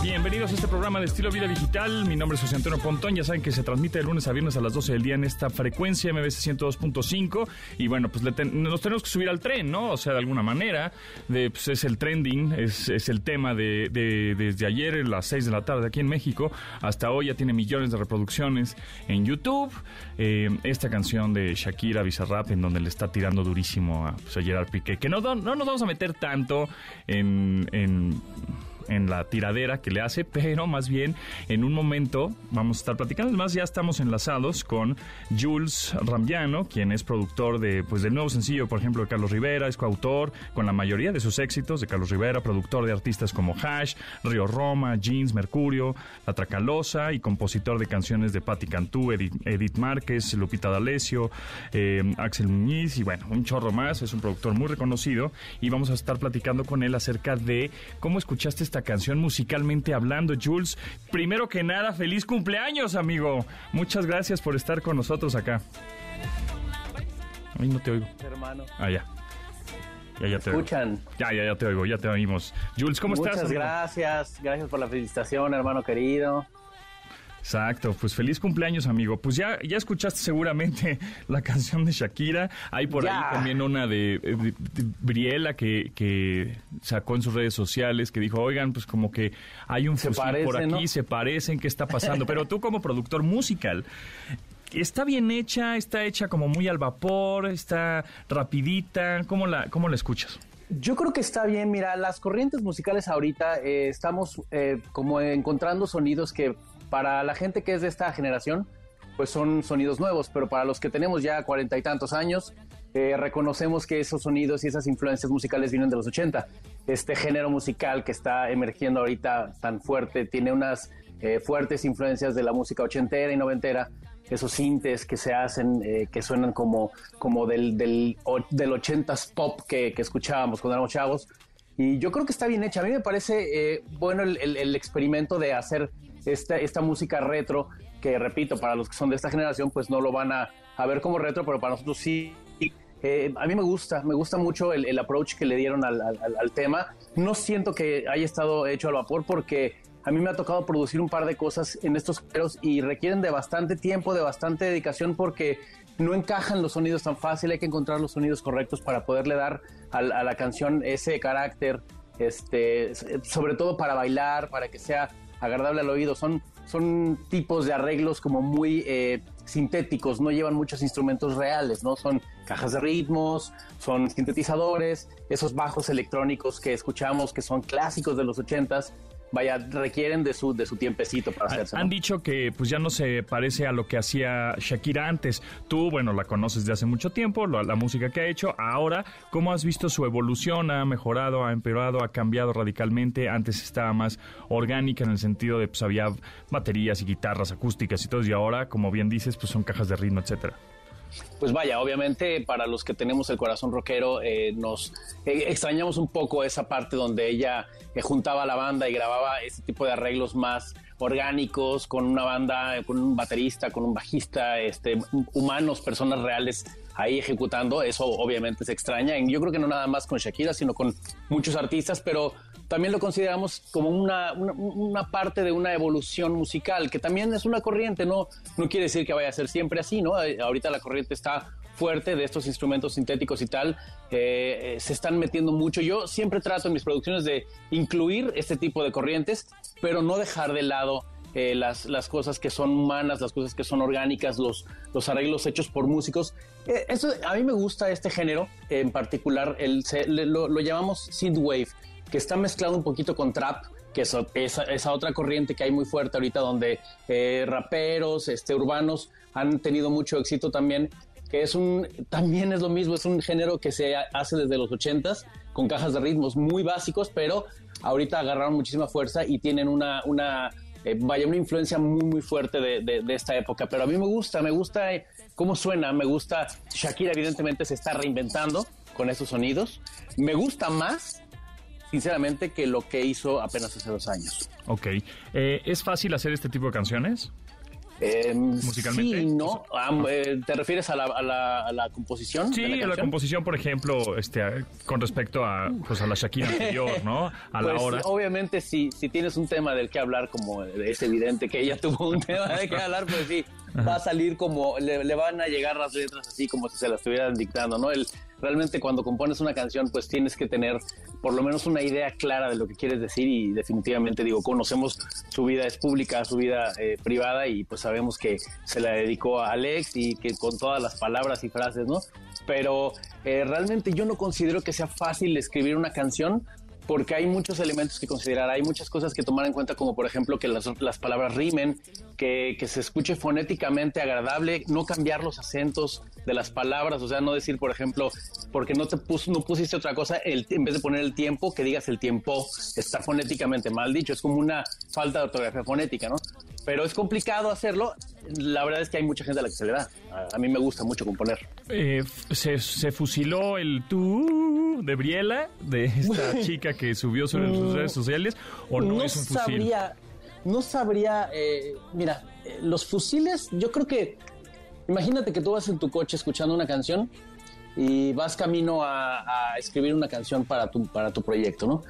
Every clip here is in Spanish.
Bienvenidos a este programa de estilo vida digital. Mi nombre es José Antonio Pontón. Ya saben que se transmite de lunes a viernes a las 12 del día en esta frecuencia MBS 102.5. Y bueno, pues nos tenemos que subir al tren, ¿no? O sea, de alguna manera. De, pues es el trending, es, el tema de, desde ayer las 6 de la tarde aquí en México. Hasta hoy ya tiene millones de reproducciones en YouTube. Eh, esta canción de Shakira Bizarrap, en donde le está tirando durísimo a, pues, Gerard Piqué. Que no, no nos vamos a meter tanto en, en en la tiradera que le hace, pero más bien en un momento vamos a estar platicando. Además, ya estamos enlazados con Jules Rambiano, quien es productor de, pues, del nuevo sencillo, por ejemplo, de Carlos Rivera, es coautor con la mayoría de sus éxitos de Carlos Rivera, productor de artistas como Hash, Río Roma, Jeans, Mercurio, La Tracalosa y compositor de canciones de Patti Cantú, Edith, Márquez, Lupita D'Alessio, eh, Axel Muñiz y bueno, un chorro más. Es un productor muy reconocido y vamos a estar platicando con él acerca de cómo escuchaste esta canción musicalmente hablando. Jules, primero que nada, feliz cumpleaños, amigo. Muchas gracias por estar con nosotros acá. Ay, no te oigo. Hermano. Ah, ya. Ya, ya te escuchan? Oigo. Ya, ya, ya te oigo, ya te oímos. Jules, ¿cómo estás? Muchas gracias, gracias por la felicitación, hermano querido. Exacto, pues feliz cumpleaños, amigo. Pues ya, ya escuchaste seguramente la canción de Shakira. Hay por ahí también una de, Briela que, que, sacó en sus redes sociales que dijo, oigan, pues como que hay un fusil por aquí, se parecen, ¿qué está pasando? Pero tú como productor musical, ¿Está bien hecha? ¿Está hecha como muy al vapor? ¿Está rapidita? ¿Cómo la, cómo la escuchas? Yo creo que está bien, mira, las corrientes musicales ahorita eh, estamos eh, como encontrando sonidos que para la gente que es de esta generación, pues son sonidos nuevos, pero para los que tenemos ya cuarenta y tantos años, eh, reconocemos que esos sonidos y esas influencias musicales vienen de los 80. Este género musical que está emergiendo ahorita tan fuerte tiene unas eh, fuertes influencias de la música ochentera y noventera, esos sintes que se hacen, eh, que suenan como, como del, del, del 80s pop que, que escuchábamos cuando éramos chavos. Y yo creo que está bien hecha. A mí me parece bueno el, el, experimento de hacer esta, música retro, que repito, para los que son de esta generación, pues no lo van a, ver como retro, pero para nosotros sí. Eh, a mí me gusta, me gusta mucho el, approach que le dieron al, al, tema. No siento que haya estado hecho al vapor porque a mí me ha tocado producir un par de cosas en estos géneros y requieren de bastante tiempo, de bastante dedicación porque no encajan los sonidos tan fácil, hay que encontrar los sonidos correctos para poderle dar a, a la canción ese carácter, este, sobre todo para bailar, para que sea agradable al oído. Son, son tipos de arreglos como muy eh, sintéticos, no llevan muchos instrumentos reales, ¿no? Son cajas de ritmos, son sintetizadores, esos bajos electrónicos que escuchamos que son clásicos de los ochentas, vaya, requieren de su, de su tiempecito para hacerse. Han dicho que pues ya no se parece a lo que hacía Shakira antes. Tú, bueno, la conoces de hace mucho tiempo, la, música que ha hecho. Ahora, ¿cómo has visto su evolución? ¿Ha mejorado, ha empeorado, ha cambiado radicalmente? Antes estaba más orgánica en el sentido de pues había baterías y guitarras acústicas y todo, y ahora, como bien dices, pues son cajas de ritmo, etcétera. Pues vaya, obviamente para los que tenemos el corazón rockero eh, nos eh, extrañamos un poco esa parte donde ella eh, juntaba la banda y grababa ese tipo de arreglos más orgánicos con una banda, con un baterista, con un bajista, este, humanos, personas reales ahí ejecutando. Eso obviamente se extraña. Y yo creo que no nada más con Shakira, sino con muchos artistas, pero también lo consideramos como una, una, parte de una evolución musical, que también es una corriente, no, no quiere decir que vaya a ser siempre así, ¿no? Eh, ahorita la corriente está fuerte de estos instrumentos sintéticos y tal, eh, eh, se están metiendo mucho. Yo siempre trato en mis producciones de incluir este tipo de corrientes, pero no dejar de lado las, las, cosas que son humanas, las cosas que son orgánicas, los, los arreglos hechos por músicos. eso, a mí me gusta este género en particular, el, lo, lo, llamamos synthwave que está mezclado un poquito con trap, que es esa, otra corriente que hay muy fuerte ahorita donde eh, raperos, este, urbanos han tenido mucho éxito también, que es un, también es lo mismo, es un género que se hace desde los ochentas con cajas de ritmos muy básicos, pero ahorita agarraron muchísima fuerza y tienen una, una eh, vaya, una influencia muy, muy fuerte de, de, esta época. Pero a mí me gusta, me gusta eh, cómo suena, me gusta, Shakira evidentemente se está reinventando con esos sonidos. Me gusta más sinceramente, que lo que hizo apenas hace dos años. Ok. Eh, ¿Es fácil hacer este tipo de canciones? Eh, Musicalmente. Sí, ¿no? Ah, eh, ¿Te refieres a la, a la, composición? Sí, a la composición, por ejemplo, este, con respecto a, pues, a la Shakira anterior, ¿no? A la pues, hora. Obviamente, si, si tienes un tema del que hablar, como es evidente que ella tuvo un tema de que hablar, pues sí, va a salir como, le, van a llegar las letras así como si se las estuvieran dictando, ¿no? El, realmente cuando compones una canción, pues tienes que tener por lo menos una idea clara de lo que quieres decir y definitivamente digo, conocemos su vida es pública, su vida eh, privada y pues sabemos que se la dedicó a Alex y que con todas las palabras y frases, ¿no? Pero eh, realmente yo no considero que sea fácil escribir una canción porque hay muchos elementos que considerar, hay muchas cosas que tomar en cuenta, como por ejemplo que las, palabras rimen, que, se escuche fonéticamente agradable, no cambiar los acentos de las palabras, o sea, no decir, por ejemplo, porque no te pus, no pusiste otra cosa, en vez de poner el tiempo, que digas el tiempo, está fonéticamente mal dicho, es como una falta de ortografía fonética, ¿no? Pero es complicado hacerlo, la verdad es que hay mucha gente a la que se le da, a, mí me gusta mucho componer. Eh, se fusiló el tú de Briela, de esta chica que subió sobre sus redes sociales, o no, es un fusil? Sabría, no sabría, eh, mira, eh, los fusiles, yo creo que, imagínate que tú vas en tu coche escuchando una canción y vas camino a, escribir una canción para tu, para tu proyecto, ¿no?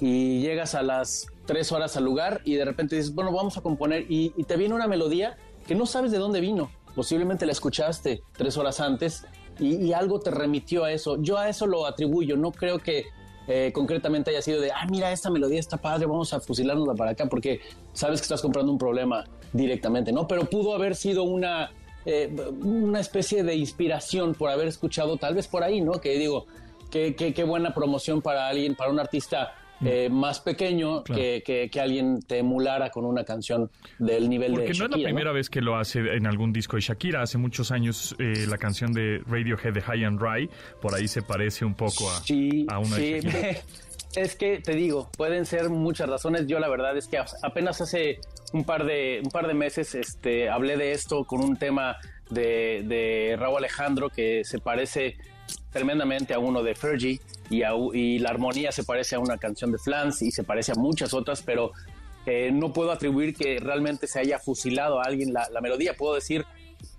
Y llegas a las tres horas al lugar y de repente dices, bueno, vamos a componer y, y te viene una melodía que no sabes de dónde vino. Posiblemente la escuchaste tres horas antes y, algo te remitió a eso. Yo a eso lo atribuyo, no creo que eh, concretamente haya sido de, ah, mira, esta melodía está padre, vamos a fusilárnosla para acá, porque sabes que estás comprando un problema directamente, ¿no? Pero pudo haber sido una, eh, una especie de inspiración por haber escuchado, tal vez por ahí, ¿no? Que digo, qué, qué, qué buena promoción para alguien, para un artista eh, más pequeño que, que, alguien te emulara con una canción del nivel de Shakira. Porque no es la primera vez que lo hace en algún disco de Shakira. Hace muchos años eh, la canción de Radiohead de High and Dry, por ahí se parece un poco a, a una sí. Es que te digo, pueden ser muchas razones. Yo la verdad es que apenas hace un par de, un par de meses este, hablé de esto con un tema de, de Raúl Alejandro que se parece tremendamente a uno de Fergie y, la armonía se parece a una canción de Flans y se parece a muchas otras, pero eh, no puedo atribuir que realmente se haya fusilado a alguien la, la melodía. Puedo decir,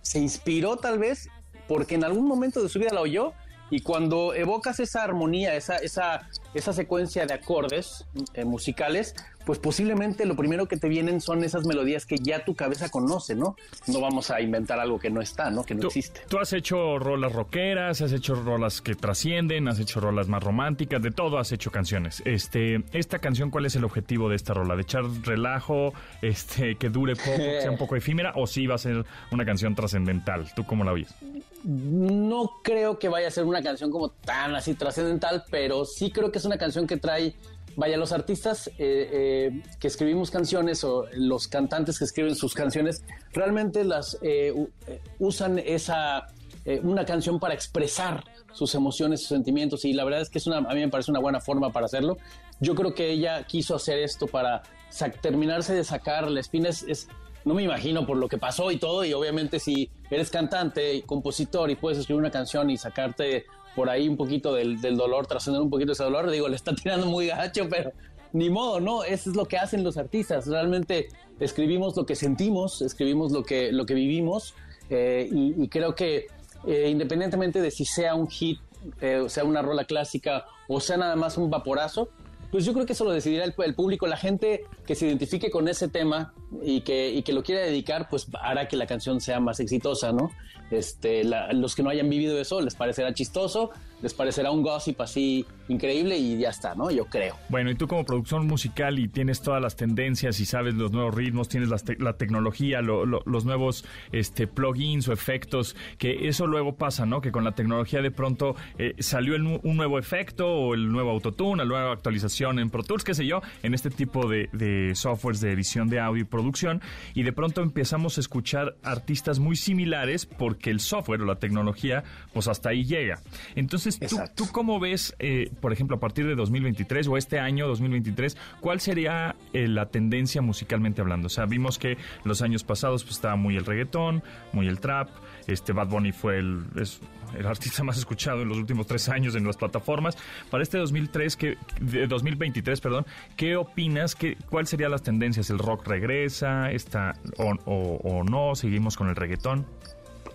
se inspiró tal vez porque en algún momento de su vida la oyó y cuando evocas esa armonía, esa, esa, esa secuencia de acordes eh, musicales, pues posiblemente lo primero que te vienen son esas melodías que ya tu cabeza conoce, ¿no? No vamos a inventar algo que no está, ¿no? Que no existe. Tú has hecho rolas rockeras, has hecho rolas que trascienden, has hecho rolas más románticas, de todo has hecho canciones. Este, esta canción, ¿cuál es el objetivo de esta rola? ¿De echar relajo, este, que dure poco, que sea un poco efímera, o sí va a ser una canción trascendental? ¿Tú cómo la oyes? No creo que vaya a ser una canción como tan así trascendental, pero sí creo que es una canción que trae vaya, los artistas eh, eh, que escribimos canciones o los cantantes que escriben sus canciones realmente las eh, usan esa una canción para expresar sus emociones, sus sentimientos y la verdad es que es una, a mí me parece una buena forma para hacerlo. Yo creo que ella quiso hacer esto para terminarse de sacar la espina. Es, no me imagino por lo que pasó y todo y obviamente si eres cantante y compositor y puedes escribir una canción y sacarte por ahí un poquito del, dolor, trascender un poquito ese dolor, digo, le está tirando muy gacho, pero ni modo, ¿no? Eso es lo que hacen los artistas. Realmente escribimos lo que sentimos, escribimos lo que, lo que vivimos eh, y, creo que eh, independientemente de si sea un hit, eh, sea una rola clásica o sea nada más un vaporazo, pues yo creo que eso lo decidirá el, el, público. La gente que se identifique con ese tema y que, y que lo quiera dedicar, pues hará que la canción sea más exitosa, ¿no? Este, los que no hayan vivido eso les parecerá chistoso, les parecerá un gossip así increíble y ya está, ¿no? Yo creo. Bueno, y tú como producción musical y tienes todas las tendencias y sabes los nuevos ritmos, tienes la, tecnología, los nuevos este, plugins o efectos, que eso luego pasa, ¿no? Que con la tecnología de pronto eh, salió un nuevo efecto o el nuevo autotune, la nueva actualización en Pro Tools, qué sé yo, en este tipo de, de softwares de edición de audio y producción, y de pronto empezamos a escuchar artistas muy similares porque el software o la tecnología, pues hasta ahí llega. Entonces, ¿tú, ¿tú, cómo ves eh, por ejemplo, a partir de 2023 o este año 2023, ¿cuál sería eh, la tendencia musicalmente hablando? O sea, vimos que los años pasados pues, estaba muy el reggaetón, muy el trap, este Bad Bunny fue el, es el artista más escuchado en los últimos tres años en las plataformas. Para este 2003, que, 2023, perdón, ¿qué opinas? ¿Qué, ¿Cuál serían las tendencias? ¿El rock regresa? Está, o, o, no? ¿Seguimos con el reggaetón?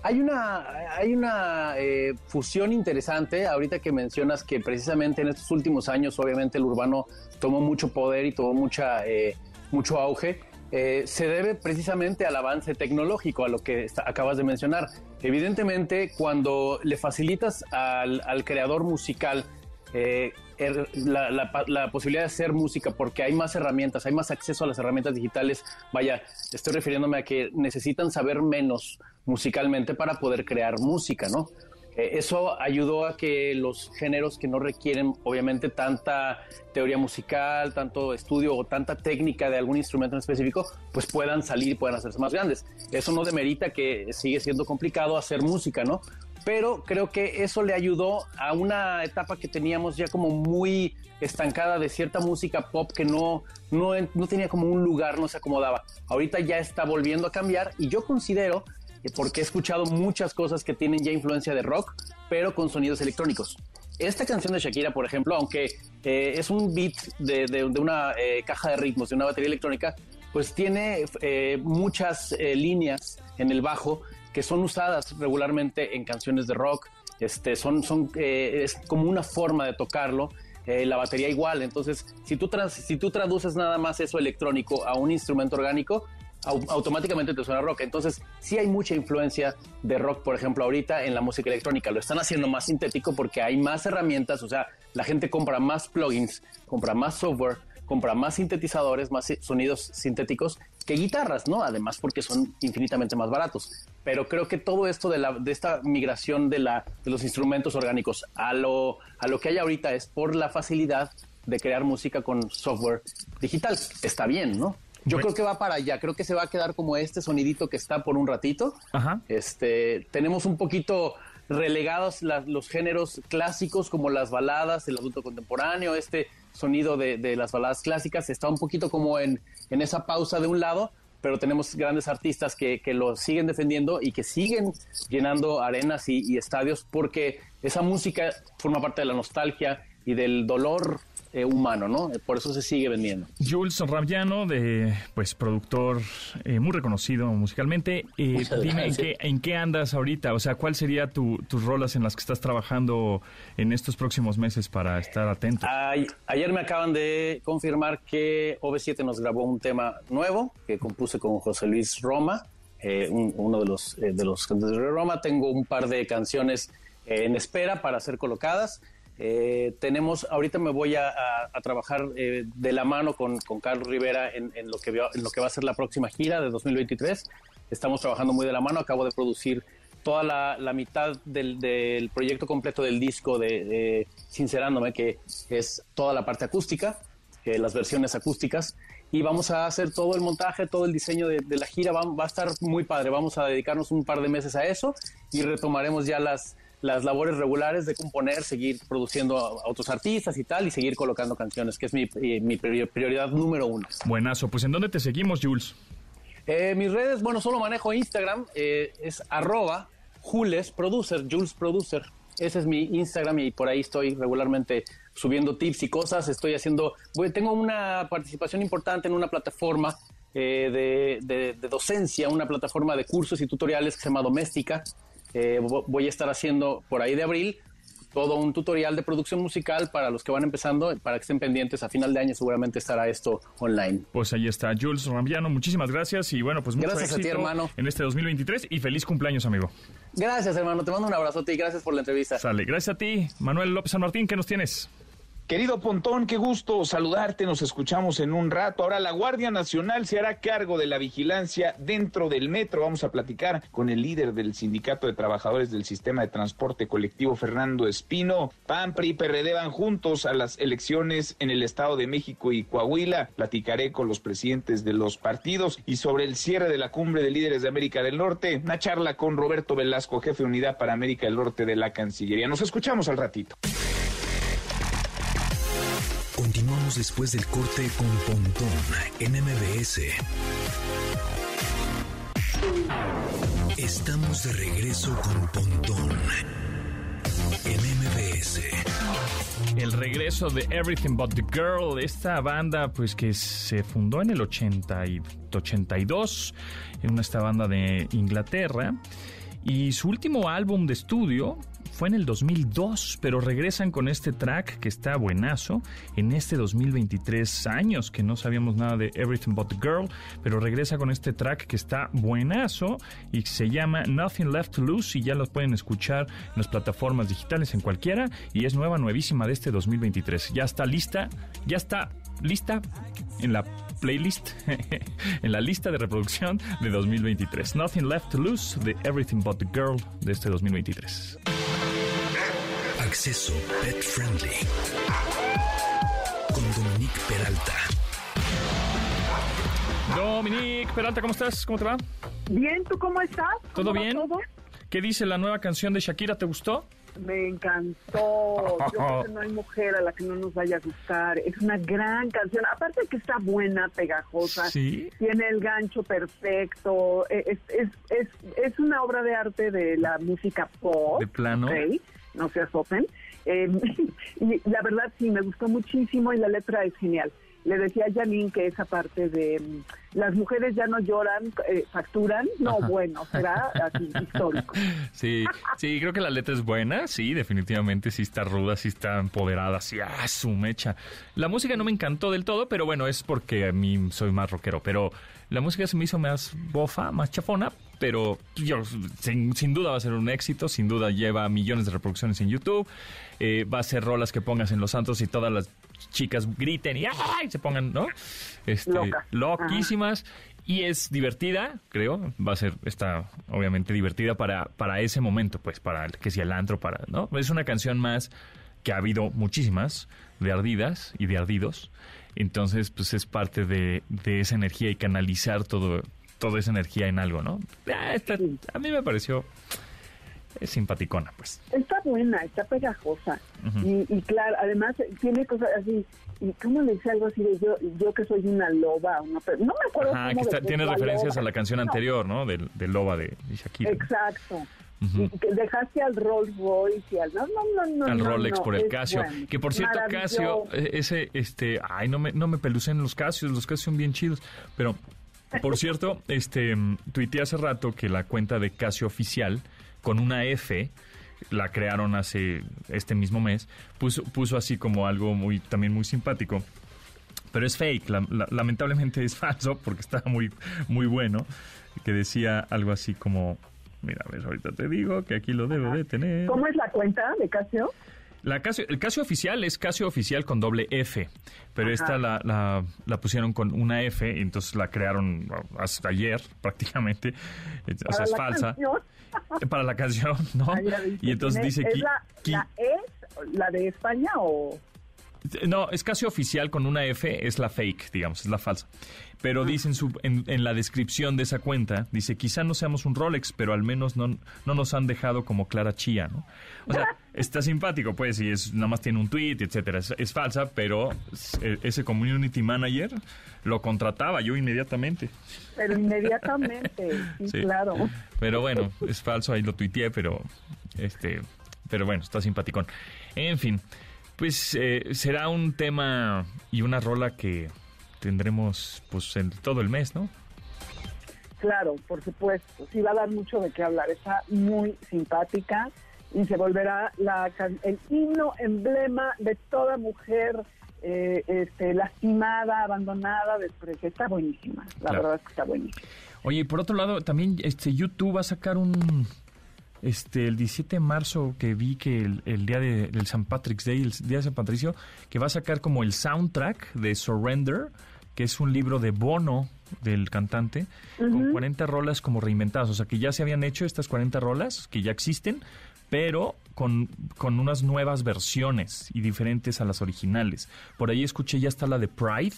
Hay una, hay una eh, fusión interesante, ahorita que mencionas que precisamente en estos últimos años obviamente el urbano tomó mucho poder y tomó mucha, eh, mucho auge. Eh, se debe precisamente al avance tecnológico, a lo que acabas de mencionar. Evidentemente, cuando le facilitas al, creador musical er, la, la, posibilidad de hacer música porque hay más herramientas, hay más acceso a las herramientas digitales. Vaya, estoy refiriéndome a que necesitan saber menos musicalmente para poder crear música, ¿no? Eh, eso ayudó a que los géneros que no requieren obviamente tanta teoría musical, tanto estudio o tanta técnica de algún instrumento en específico, pues puedan salir y puedan hacerse más grandes. Eso no demerita que sigue siendo complicado hacer música, ¿no? Pero creo que eso le ayudó a una etapa que teníamos ya como muy estancada de cierta música pop que no, no, no tenía como un lugar, no se acomodaba. Ahorita ya está volviendo a cambiar y yo considero porque he escuchado muchas cosas que tienen ya influencia de rock, pero con sonidos electrónicos. Esta canción de Shakira, por ejemplo, aunque eh, es un beat de, una eh, caja de ritmos, de una batería electrónica, pues tiene eh, muchas líneas en el bajo que son usadas regularmente en canciones de rock. Este, son, son, es como una forma de tocarlo. la batería igual. Entonces, si tú, si tú traduces nada más eso electrónico a un instrumento orgánico, automáticamente te suena rock. Entonces, sí hay mucha influencia de rock, por ejemplo, ahorita en la música electrónica. Lo están haciendo más sintético porque hay más herramientas, o sea, la gente compra más plugins, compra más software, compra más sintetizadores, más sonidos sintéticos que guitarras, ¿no? Además, porque son infinitamente más baratos. Pero creo que todo esto de, la, de esta migración de, la, de los instrumentos orgánicos a lo, a lo que hay ahorita es por la facilidad de crear música con software digital. Está bien, ¿no? Yo creo que va para allá, creo que se va a quedar como este sonidito que está por un ratito. Este, tenemos un poquito relegados los géneros clásicos como las baladas, el adulto contemporáneo, este sonido de, las baladas clásicas está un poquito como en, en, esa pausa de un lado, pero tenemos grandes artistas que, que lo siguen defendiendo y que siguen llenando arenas y, y estadios porque esa música forma parte de la nostalgia y del dolor eh, humano, ¿no? Por eso se sigue vendiendo. Jules Rabiano, de pues productor eh, muy reconocido musicalmente, eh, dime en qué, en qué, andas ahorita, o sea, ¿cuál sería tu, tus rolas en las que estás trabajando en estos próximos meses para estar atento? ayer me acaban de confirmar que OV7 nos grabó un tema nuevo que compuse con José Luis Roma, uno de los de los de Roma. Tengo un par de canciones en espera para ser colocadas. Eh, tenemos, ahorita me voy a, trabajar eh, de la mano con, Carlos Rivera en, lo que, va a ser la próxima gira de 2023. Estamos trabajando muy de la mano, acabo de producir toda la, mitad del, proyecto completo del disco de, Sincerándome, que es toda la parte acústica, eh, las versiones acústicas. Y vamos a hacer todo el montaje, todo el diseño de, la gira. Va, va, a estar muy padre. Vamos a dedicarnos un par de meses a eso y retomaremos ya las, las labores regulares de componer, seguir produciendo a otros artistas y tal, y seguir colocando canciones, que es mi, mi prioridad número uno. Buenazo, pues ¿en dónde te seguimos, Jules? Eh, mis redes, bueno, solo manejo Instagram, eh, es arroba Jules Producer, Jules Producer. Ese es mi Instagram y por ahí estoy regularmente subiendo tips y cosas. Estoy haciendo, tengo una participación importante en una plataforma eh, de, de, docencia, una plataforma de cursos y tutoriales que se llama Doméstica. Eh, voy a estar haciendo por ahí de abril todo un tutorial de producción musical para los que van empezando, para que estén pendientes. A final de año seguramente estará esto online. Pues ahí está, Jules Rambiano. Muchísimas gracias y bueno, pues mucho gracias a ti, hermano. en este 2023 y feliz cumpleaños, amigo. Gracias, hermano. Te mando un abrazote y gracias por la entrevista. Sale. Gracias a ti, Manuel López San Martín. ¿Qué nos tienes? Querido Pontón, qué gusto saludarte, nos escuchamos en un rato. Ahora la Guardia Nacional se hará cargo de la vigilancia dentro del metro. Vamos a platicar con el líder del Sindicato de Trabajadores del Sistema de Transporte Colectivo, Fernando Espino. PAN, y PRD van juntos a las elecciones en el Estado de México y Coahuila. Platicaré con los presidentes de los partidos y sobre el cierre de la cumbre de líderes de América del Norte, una charla con Roberto Velasco, jefe de unidad para América del Norte de la Cancillería. Nos escuchamos al ratito. Continuamos después del corte con Pontón en MBS. Estamos de regreso con Pontón en MBS. El regreso de Everything But the Girl, esta banda pues que se fundó en el 80 y 82, en esta banda de Inglaterra. Y su último álbum de estudio fue en el 2002, pero regresan con este track que está buenazo en este 2023 años que no sabíamos nada de Everything But the Girl, pero regresa con este track que está buenazo y se llama Nothing Left to Lose y ya lo pueden escuchar en las plataformas digitales en cualquiera y es nueva, nuevísima de este 2023. Ya está lista, ya está lista en la playlist, en la lista de reproducción de 2023. Nothing Left to Lose de Everything But the Girl de este 2023. Acceso Pet Friendly. Con Dominique Peralta. Dominique Peralta, ¿cómo estás? ¿Cómo te va? Bien, ¿tú cómo estás? ¿Todo ¿Cómo va bien? todo? ¿Qué dice la nueva canción de Shakira? ¿Te gustó? Me encantó. Yo creo que no hay mujer a la que no nos vaya a gustar. Es una gran canción. Aparte de que está buena, pegajosa. Sí. Tiene el gancho perfecto. Eh, Es, es, es, es una obra de arte de la música pop. De plano. No se azoten. Eh, y la verdad sí, me gustó muchísimo y la letra es genial. Le decía a Janine que esa parte de mm, las mujeres ya no lloran, eh, facturan. No, bueno, será así histórico. Sí, sí, creo que la letra es buena, sí, definitivamente sí está ruda, sí está empoderada, sí, ah, su mecha. La música no me encantó del todo, pero bueno, es porque a mí soy más rockero, pero la música se me hizo más bofa, más chafona, pero yo, sin, sin duda va a ser un éxito, sin duda lleva millones de reproducciones en YouTube, eh, va a ser rolas que pongas en los santos y todas las chicas griten y ¡ay! se pongan, ¿no? Este, Locas. loquísimas. Y es divertida, creo. Va a ser, está obviamente divertida para, para ese momento, pues, para el- que sea el antro, para, ¿no? Es una canción más que ha habido muchísimas de ardidas y de ardidos. Entonces, pues es parte de, de esa energía y canalizar todo, toda esa energía en algo, ¿no? Ah, a mí me pareció es simpaticona, pues. Está buena, está pegajosa. y, y claro, además eh, tiene cosas así. ¿Y cómo le dice algo así de yo, yo que soy una loba? Una, no me acuerdo Ajá, cómo que está- de- tiene la referencias loba. a la canción anterior, ¿no? Del, del Loba de, de Shakira. Exacto. Y que dejaste al Rolls Royce y al... No, no, no, no. al no, Rolex no, por el Casio. bueno. Que por cierto, Casio, eh, ese, este, ay, no me, no me pelucen los Casios, los Casios son bien chidos. Pero, por cierto, este, mm, tuiteé hace rato que la cuenta de Casio oficial, con una F, la crearon hace este mismo mes, puso, puso así como algo muy, también muy simpático. Pero es fake, la- la- lamentablemente es falso porque estaba muy, muy bueno. Que decía algo así como, mira, a ver, ahorita te digo que aquí lo debo de tener. ¿Cómo es la cuenta de Casio? La Casio, el Casio oficial es Casio oficial con doble F, pero Ajá. esta la, la, la pusieron con una F, y entonces la crearon hasta ayer prácticamente, o sea, Para es falsa canción. Para la canción, ¿no? Y entonces dice ¿Es la es la de España o...? No, es Casio oficial con una F, es la fake, digamos, es la falsa. Pero dice en, su, en, en la descripción de esa cuenta, dice, quizá no seamos un Rolex, pero al menos no, no nos han dejado como Clara Chía, ¿no? O sea, está simpático, pues, y es, nada más tiene un tweet, etcétera. Es, es falsa, pero eh, ese community manager lo contrataba yo inmediatamente. Pero inmediatamente, sí, Sí. claro. Pero bueno, es falso, ahí lo tuiteé, pero este, pero bueno, está simpaticón. En fin, pues eh, será un tema y una rola que tendremos pues en todo el mes, ¿no? Claro, por supuesto. Sí, va a dar mucho de qué hablar. Está muy simpática y se volverá la, el himno emblema de toda mujer eh, este, lastimada, abandonada, despreciada. Está buenísima. La Claro. verdad es que está buenísima. Oye, y por otro lado, también este YouTube va a sacar un este el 17 de marzo que vi que el, el día de, del San Patrick's Day, el día de San Patricio, que va a sacar como el soundtrack de Surrender, que es un libro de Bono del cantante, con 40 rolas como reinventadas, o sea que ya se habían hecho estas 40 rolas que ya existen, pero con, con unas nuevas versiones y diferentes a las originales. Por ahí escuché ya está la de Pride,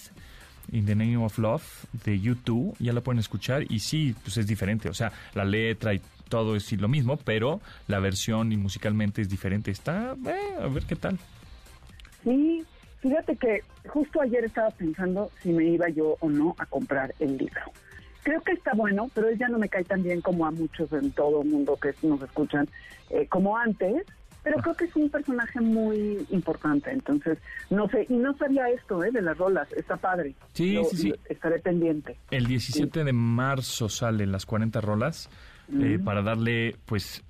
In the Name of Love de YouTube, ya la pueden escuchar y sí, pues es diferente, o sea, la letra y todo es lo mismo, pero la versión y musicalmente es diferente. Está, eh, a ver qué tal. Sí, Fíjate que justo ayer estaba pensando si me iba yo o no a comprar el libro. Creo que está bueno, pero él ya no me cae tan bien como a muchos en todo el mundo que nos escuchan eh, como antes. Pero creo que es un personaje muy importante, entonces no sé, y no sabía esto eh, de las rolas, está padre. Sí, sí, sí. estaré pendiente. El 17 de marzo salen las 40 rolas eh, para darle, pues,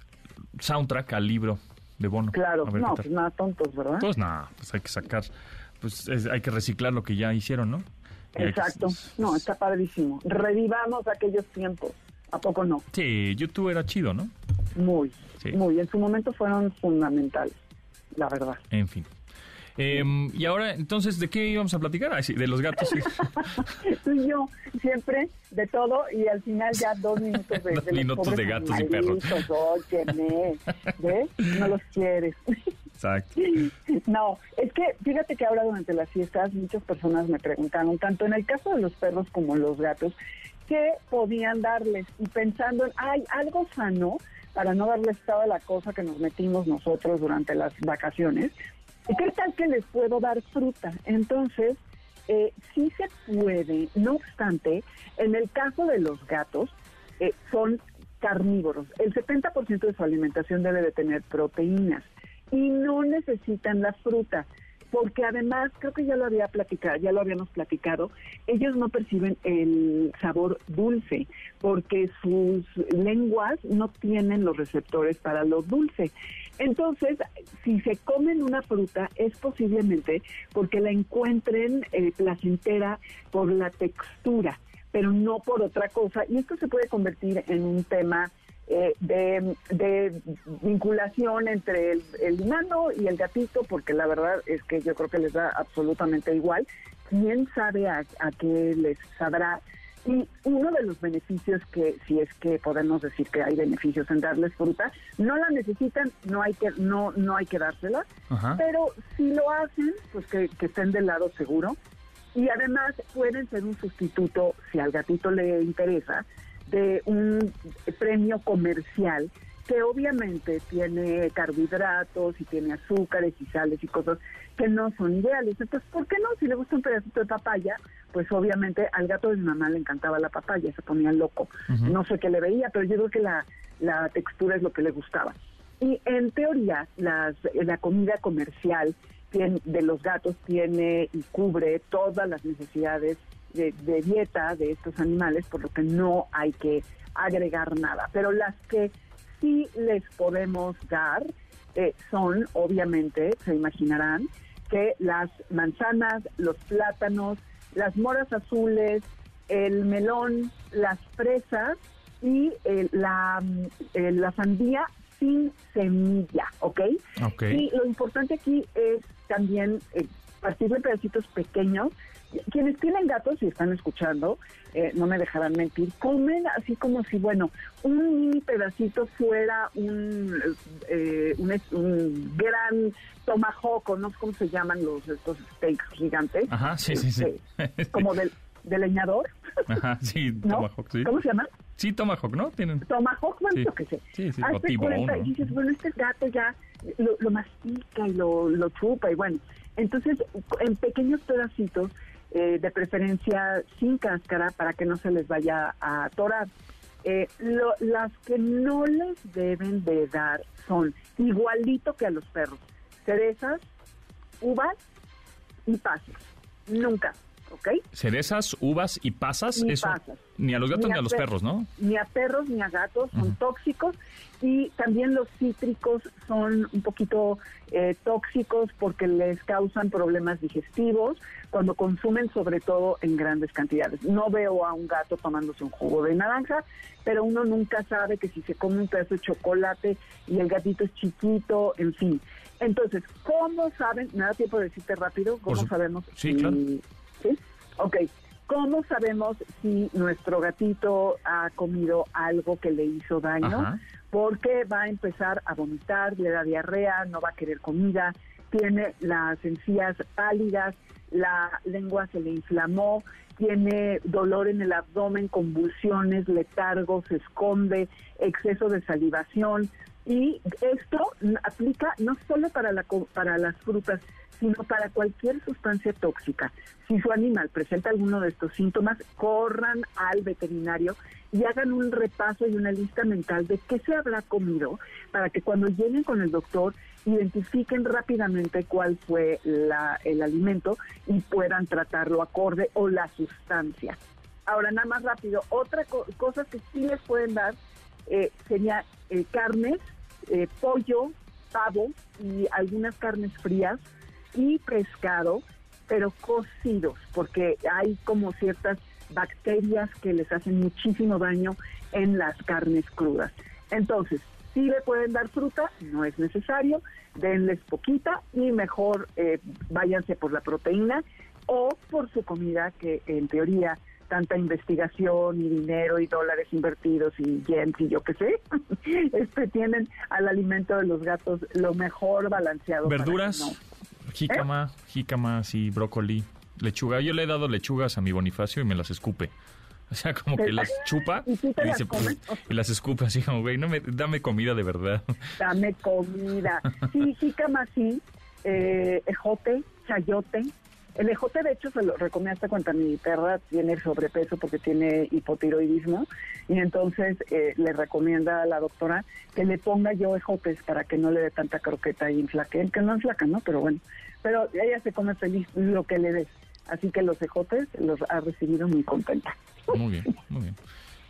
soundtrack al libro de Bono. Claro, no, pues nada tontos, ¿verdad? Pues nada, pues hay que sacar, pues hay que reciclar lo que ya hicieron, ¿no? Exacto, no, está padrísimo. Revivamos aquellos tiempos, ¿a poco no? Sí, YouTube era chido, ¿no? Muy, muy, en su momento fueron fundamentales, la verdad. En fin. Em, y ahora, entonces, ¿de qué íbamos a platicar? Ah, sí, de los gatos. Tú y yo, siempre, de todo, y al final ya dos minutos de, dos minutos de gatos y perros. ¿ves? No los quieres. Exacto. No, es que fíjate que ahora durante las fiestas muchas personas me preguntaron, tanto en el caso de los perros como los gatos, qué podían darles. Y pensando en, ay, algo sano para no darles toda la cosa que nos metimos nosotros durante las vacaciones. ¿Qué tal que les puedo dar fruta? Entonces, eh, sí se puede, no obstante, en el caso de los gatos, eh, son carnívoros. El 70% de su alimentación debe de tener proteínas y no necesitan la fruta porque además creo que ya lo había platicado, ya lo habíamos platicado, ellos no perciben el sabor dulce porque sus lenguas no tienen los receptores para lo dulce. Entonces, si se comen una fruta es posiblemente porque la encuentren eh, placentera por la textura, pero no por otra cosa. Y esto se puede convertir en un tema eh, de, vinculación entre el, humano y el gatito, porque la verdad es que yo creo que les da absolutamente igual. ¿Quién sabe a, qué les sabrá? Y uno de los beneficios que, si es que podemos decir que hay beneficios en darles fruta, no la necesitan, no hay que, no, no hay que dársela, pero si lo hacen, pues que, que estén del lado seguro. Y además pueden ser un sustituto, si al gatito le interesa, de un premio comercial que obviamente tiene carbohidratos y tiene azúcares y sales y cosas que no son ideales. Entonces, ¿por qué no? Si le gusta un pedacito de papaya, pues obviamente al gato de mi mamá le encantaba la papaya, se ponía loco. No sé qué le veía, pero yo creo que la, la textura es lo que le gustaba. Y en teoría, las, la comida comercial de los gatos tiene y cubre todas las necesidades de, dieta de estos animales, por lo que no hay que agregar nada. Pero las que sí les podemos dar eh, son, obviamente, se imaginarán, que las manzanas, los plátanos, las moras azules, el melón, las fresas y eh, la, eh, la sandía sin semilla, ¿ok? Y lo importante aquí es también partir de pedacitos pequeños quienes tienen gatos y están escuchando, eh, no me dejarán mentir, comen así como si, bueno, un mini pedacito fuera un, eh, un, gran tomahawk, o no sé cómo se llaman los estos steaks gigantes. Ajá, sí, sí, sí. Este, como del, leñador. Ajá, sí, tomahawk, sí. ¿Cómo se llama? Sí, tomahawk, ¿no? Tienen... Tomahawk, bueno, sí. que sé. Sí, sí, o cuenta, y dices, bueno, este gato ya lo, lo mastica y lo, lo chupa y bueno. Entonces, en pequeños pedacitos eh, de preferencia sin cáscara para que no se les vaya a atorar. Eh, las que no les deben de dar son igualito que a los perros, cerezas, uvas y pasas. Nunca. Cerezas, uvas y pasas, ni eso ni a los gatos ni, a, los perros, ¿no? Ni a perros ni a gatos, son tóxicos y también los cítricos son un poquito eh, tóxicos porque les causan problemas digestivos cuando consumen sobre todo en grandes cantidades. No veo a un gato tomándose un jugo de naranja, pero uno nunca sabe que si se come un pedazo de chocolate y el gatito es chiquito, en fin. Entonces, ¿cómo saben? Me da tiempo de decirte rápido, ¿cómo sabemos? Sí, claro. ¿Sí? Ok. ¿Cómo sabemos si nuestro gatito ha comido algo que le hizo daño? Porque va a empezar a vomitar, le da diarrea, no va a querer comida, tiene las encías pálidas, la lengua se le inflamó, tiene dolor en el abdomen, convulsiones, letargo, se esconde, exceso de salivación. Y esto aplica no solo para, la, para las frutas, sino para cualquier sustancia tóxica. Si su animal presenta alguno de estos síntomas, corran al veterinario y hagan un repaso y una lista mental de qué se habrá comido para que cuando lleguen con el doctor identifiquen rápidamente cuál fue la, el alimento y puedan tratarlo acorde o la sustancia. Ahora, nada más rápido, otra cosa que sí les pueden dar eh, sería eh, carnes, eh, pollo, pavo y algunas carnes frías y pescado, pero cocidos, porque hay como ciertas bacterias que les hacen muchísimo daño en las carnes crudas. Entonces, si le pueden dar fruta, no es necesario, denles poquita y mejor eh, váyanse por la proteína o por su comida que en teoría tanta investigación y dinero y dólares invertidos y yens y yo qué sé, este tienen al alimento de los gatos lo mejor balanceado. Verduras, jícama, ¿Eh? jícama, sí, brócoli, lechuga. Yo le he dado lechugas a mi Bonifacio y me las escupe. O sea, como que las chupa y, dice, y las escupe así como, güey, no me, dame comida de verdad. Dame comida. Sí, jícama sí, eh, ejote, chayote. El ejote, de hecho, se lo recomiendo hasta cuando mi perra tiene sobrepeso porque tiene hipotiroidismo. Y entonces eh, le recomienda a la doctora que le ponga yo ejotes para que no le dé tanta croqueta y inflaque. Que no inflaca, ¿no? Pero bueno. Pero ella se come feliz lo que le des. Así que los ejotes los ha recibido muy contenta. Muy bien, muy bien.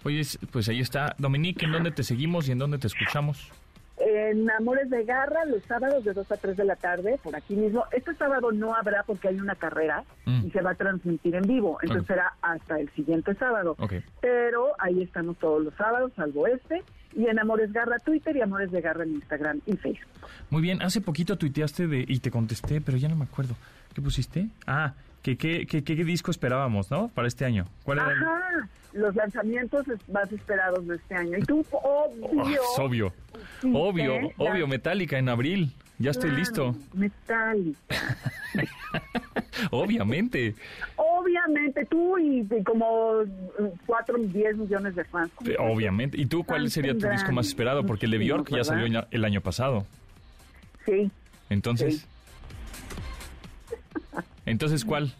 Oye, pues ahí está. Dominique, ¿en dónde te seguimos y en dónde te escuchamos? En Amores de Garra, los sábados de 2 a 3 de la tarde, por aquí mismo. Este sábado no habrá porque hay una carrera mm. y se va a transmitir en vivo. Entonces será hasta el siguiente sábado. Pero ahí estamos todos los sábados, salvo este. Y en Amores Garra Twitter y Amores de Garra en Instagram y Facebook. Muy bien, hace poquito tuiteaste de, y te contesté, pero ya no me acuerdo. ¿Qué pusiste? Ah, ¿Qué, qué, qué, disco esperábamos, no? Para este año. ¿Cuál era Ajá, los lanzamientos más esperados de este año. Y tú, obvio. Oh, obvio, obvio, obvio, Metallica en abril. Ya estoy listo. Metallica. Obviamente. Obviamente, tú y, como 4, 10 millones de fans. Obviamente. ¿Y tú cuál sería tu disco más esperado? Porque el de Bjork ya salió el año pasado. Sí. Entonces. Entonces, ¿cuál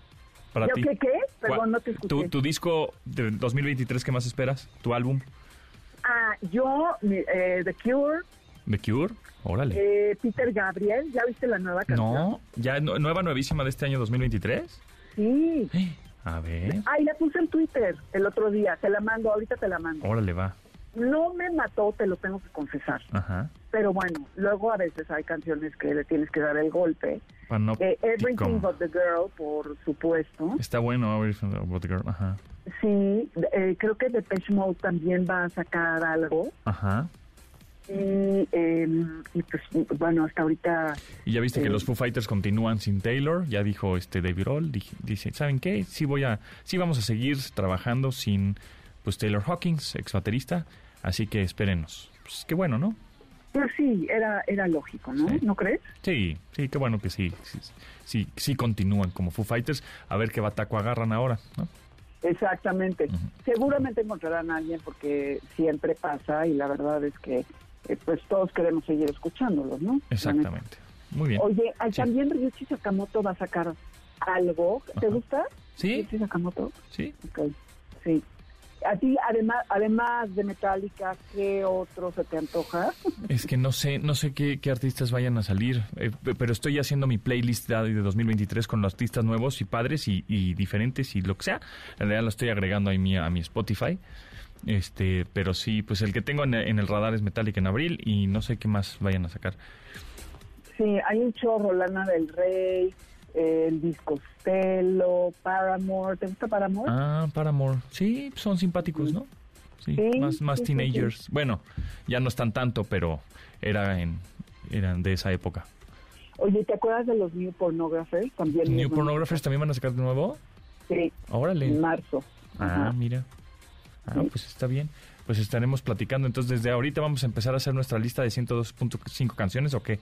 para ti? ¿Qué qué? Perdón, no te escuché. ¿Tu, disco de 2023 qué más esperas? ¿Tu álbum? Ah, yo, eh, The Cure. ¿The Cure? Órale. Eh, Peter Gabriel, ¿ya viste la nueva canción? No, ¿ya nueva, nuevísima de este año 2023? Sí. A ver. Ay, la puse en Twitter el otro día, te la mando, ahorita te la mando. Órale, va. No me mató, te lo tengo que confesar. Ajá. Pero bueno, luego a veces hay canciones que le tienes que dar el golpe. Eh, Everything But the Girl, por supuesto. Está bueno Everything But the Girl, ajá. Sí, eh, creo que Depeche Mode también va a sacar algo. Ajá. Y, em, y pues bueno, hasta ahorita... Y ya viste que los eh, Foo Fighters continúan sin Taylor, ya dijo este David Roll, dice, ¿saben qué? Sí voy a, sí vamos a seguir trabajando sin pues Taylor Hawkins, ex baterista, así que espérenos. Pues qué bueno, ¿no? Pues sí, era, era lógico, ¿no? ¿No crees? Sí, sí, qué bueno que sí, sí, sí, continúan como Foo Fighters, a ver qué bataco agarran ahora, ¿no? Exactamente. Seguramente encontrarán a alguien porque siempre pasa y la verdad es que eh, pues todos queremos seguir escuchándolos, ¿no? Exactamente. Muy bien. Oye, también Ryuichi Sakamoto va a sacar algo. ¿Te gusta? Sí. Ryuichi Sakamoto. Sí. Ok, sí. A ti, además, además de Metallica, ¿qué otro se te antoja? Es que no sé, no sé qué, artistas vayan a salir, eh, pero estoy haciendo mi playlist de 2023 con los artistas nuevos y padres y, diferentes y lo que sea. En realidad lo estoy agregando a mi, a mi Spotify. Este, pero sí, pues el que tengo en, el radar es Metallica en abril y no sé qué más vayan a sacar. Sí, hay un chorro, Lana del Rey, el disco Stelo, Paramore. ¿Te gusta Paramore? Ah, Paramore. Sí, son simpáticos, ¿no? Sí, más, más teenagers. bueno, ya no están tanto, pero era en, eran de esa época. Oye, ¿te acuerdas de los New Pornographers? También ¿New Pornographers también van a sacar de nuevo? Sí. Órale. En marzo. Ah, mira. Ah, pues está bien. Pues estaremos platicando. Entonces, desde ahorita vamos a empezar a hacer nuestra lista de 102.5 canciones, ¿o qué?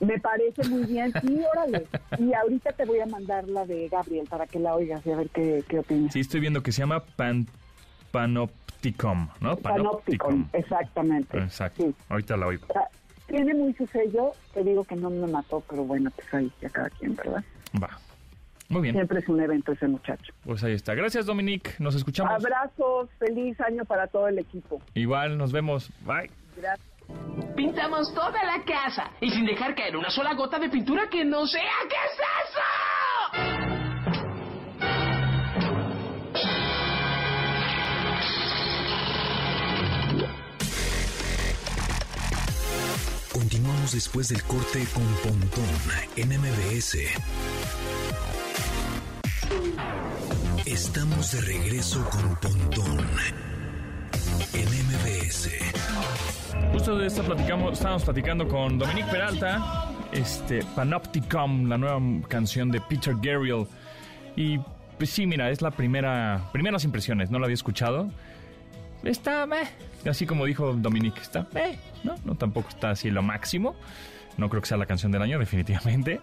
Me parece muy bien, sí, órale. Y ahorita te voy a mandar la de Gabriel para que la oigas y a ver qué, qué opinas. Sí, estoy viendo que se llama Pan, Panopticom, ¿no? Panopticom, exactamente. Exacto. Ahorita la oigo. tiene muy su sello, te digo que no me mató, pero bueno, pues ahí ya cada quien, ¿verdad? Va. Muy bien. Siempre es un evento ese muchacho. Pues ahí está. Gracias, Dominique. Nos escuchamos. Abrazos, feliz año para todo el equipo. Igual, nos vemos. Bye. Gracias. Pintamos toda la casa y sin dejar caer una sola gota de pintura que no sea. ¿Qué es eso? Continuamos después del corte con Pontón en MBS. Estamos de regreso con Pontón en MBS. Justo de esto platicamos, estábamos platicando con Dominique Peralta, este, Panopticon, la nueva canción de Peter Gabriel. Y pues sí, mira, es la primera, primeras impresiones, no la había escuchado. Está, meh, así como dijo Dominique, está, meh, ¿no? No tampoco está así lo máximo. No creo que sea la canción del año, definitivamente.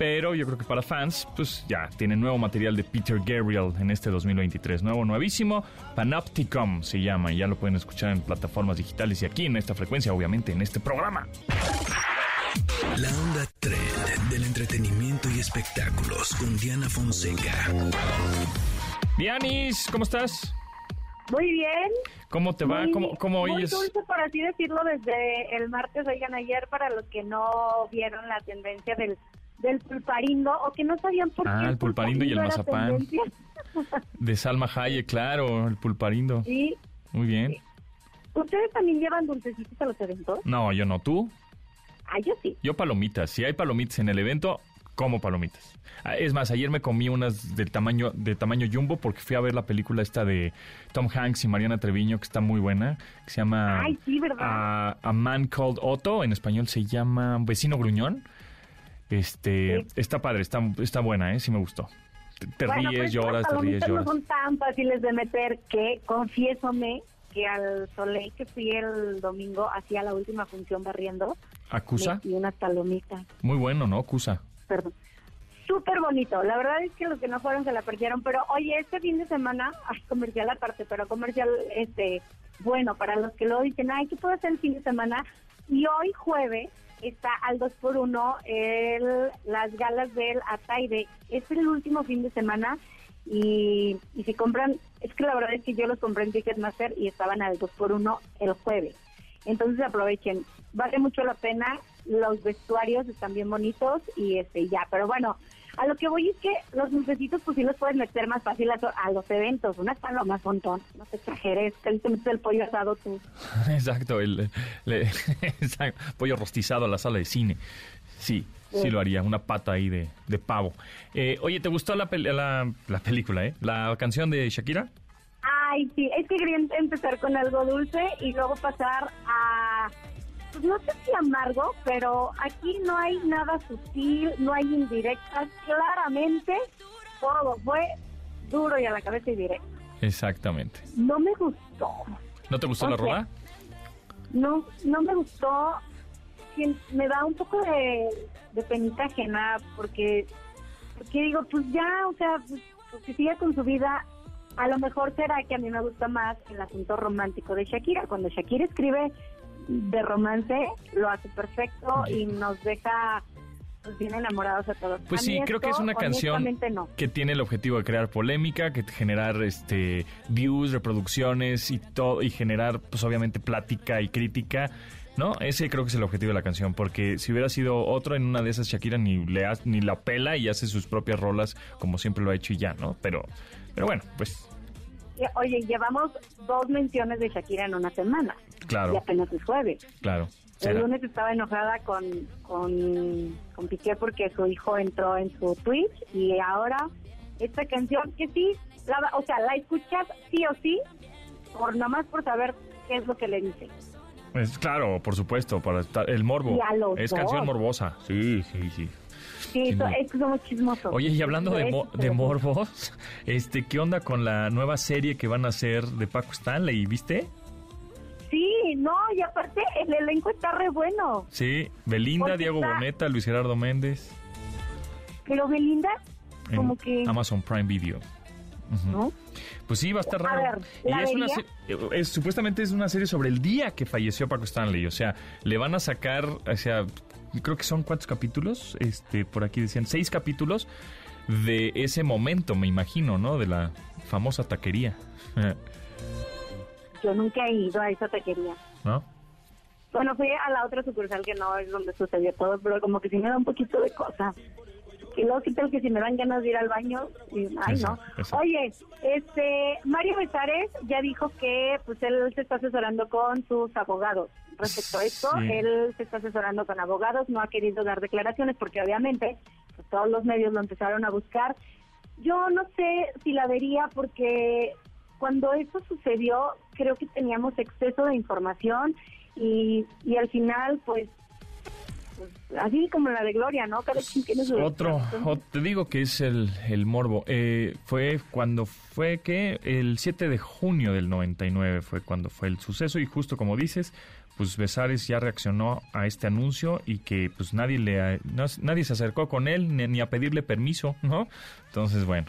Pero yo creo que para fans, pues ya, tiene nuevo material de Peter Gabriel en este 2023. Nuevo, nuevísimo. Panopticon se llama y ya lo pueden escuchar en plataformas digitales y aquí en esta frecuencia, obviamente, en este programa. La onda trend del entretenimiento y espectáculos con Diana Fonseca. Dianis, ¿cómo estás? Muy bien. ¿Cómo te va? Muy, ¿Cómo, cómo muy oyes? dulce, por así decirlo, desde el martes. Oigan, ayer, para los que no vieron la tendencia del, del pulparindo o que no sabían por Ah, qué el pulparindo y el mazapán. De Salma Hayek, claro, el pulparindo. Sí. Muy bien. ¿Ustedes también llevan dulcecitos a los eventos? No, yo no. ¿Tú? Ah, yo sí. Yo palomitas. Si hay palomitas en el evento, como palomitas. Ah, Es más, ayer me comí unas del tamaño, de tamaño jumbo porque fui a ver la película esta de Tom Hanks y Mariana Treviño, que está muy buena, que se llama Ay, sí, ¿verdad? A, A Man Called Otto. En español se llama Vecino Gruñón. Este, Sí. está padre, está, está buena, ¿eh? Sí me gustó. Te, te Bueno, ríes, pues, lloras, te ríes, lloras. no son tan fáciles de meter que, confiésome, que al Soleil que fui el domingo hacía la última función barriendo, ¿Acusa? metí unas palomitas. Muy bueno, ¿no? Cusa. perdón. Súper bonito. La verdad es que los que no fueron se la perdieron. Pero oye, este fin de semana, ay, comercial aparte, pero comercial, este, bueno, para los que lo dicen, ay, ¿qué puedo hacer el fin de semana? Y hoy jueves está al 2 por 1 el, las galas del Ataide. Es el último fin de semana y, y si compran, es que la verdad es que yo los compré en Ticketmaster y estaban al 2 por 1 el jueves. Entonces aprovechen, vale mucho la pena, los vestuarios están bien bonitos y este ya, pero bueno, a lo que voy es que los dulcecitos pues sí los puedes meter más fácil a, a los eventos, unas palomas montón, no te exageres, que te metes el pollo asado tú. Exacto, el, exacto, pollo rostizado a la sala de cine. Sí, sí Sí. lo haría, una pata ahí de, de pavo. Eh, oye, ¿te gustó la, pel- la, la película, eh? ¿La canción de Shakira? Ay, sí, es que quería em- empezar con algo dulce y luego pasar a, pues no sé si amargo, pero aquí no hay nada sutil, no hay indirectas, claramente todo fue duro y a la cabeza y directo. Exactamente. No me gustó, ¿No te gustó la rola? no, no me gustó, me da un poco de, de penita ajena porque, porque digo, pues ya, o sea, pues, pues que siga con su vida. A lo mejor será que a mí me gusta más el asunto romántico de Shakira. Cuando Shakira escribe de romance, lo hace perfecto y nos deja pues, bien enamorados a todos. Pues A sí, creo que es una canción no. que tiene el objetivo de crear polémica, que generar este views, reproducciones y todo y generar pues obviamente plática y crítica, ¿no? Ese creo que es el objetivo de la canción, porque si hubiera sido otro en una de esas Shakira ni le ha- ni la pela y hace sus propias rolas como siempre lo ha hecho y ya, ¿no? Pero pero bueno, pues Oye, llevamos dos menciones de Shakira en una semana. Claro. Y apenas es jueves. claro. El lunes estaba enojada con, con, con Piqué porque su hijo entró en su Twitch y ahora esta canción que sí, la- o sea, la escuchas sí o sí, por nomás por saber qué es lo que le dice. Pues, claro, por supuesto, para estar el morbo. Y a los Es dos. canción morbosa. Sí, sí, sí. Sí, so- es que somos chismosos. Oye, y hablando de, mo- morbos, este, ¿qué onda con la nueva serie que van a hacer de Paco Stanley? ¿Viste? Sí, no, y aparte el elenco está re bueno. Sí, Belinda, Porque Diego está- Boneta, Luis Gerardo Méndez. Pero Belinda, en como que... Amazon Prime Video. ¿no? Pues sí, va a estar A raro. ver, y ¿la es una es- supuestamente es una serie sobre el día que falleció Paco Stanley. O sea, le van a sacar, o sea, creo que son cuántos capítulos, este, por aquí decían, seis capítulos de ese momento, me imagino, ¿no? De la famosa taquería. Yo nunca he ido a esa taquería. ¿No? Bueno, fui a la otra sucursal que no es donde sucedió todo, pero como que sí me da un poquito de cosa. Y luego qué tal que si me dan ganas de ir al baño, y, ay Eso, no. eso. Oye, este Mario Besares ya dijo que pues él se está asesorando con sus abogados respecto a esto. Sí. Él se está asesorando con abogados, no ha querido dar declaraciones porque obviamente pues, todos los medios lo empezaron a buscar. Yo no sé si la vería porque cuando eso sucedió creo que teníamos exceso de información y, y al final pues, pues, así como la de Gloria, ¿no? Cada quien tiene su Otro, Entonces, o- te digo que es el, el morbo. Eh, fue cuando fue que el 7 de junio del 99 fue cuando fue el suceso y justo como dices, pues Besares ya reaccionó a este anuncio y que pues nadie le no- nadie se acercó con él ni, ni a pedirle permiso, ¿no? Entonces, bueno,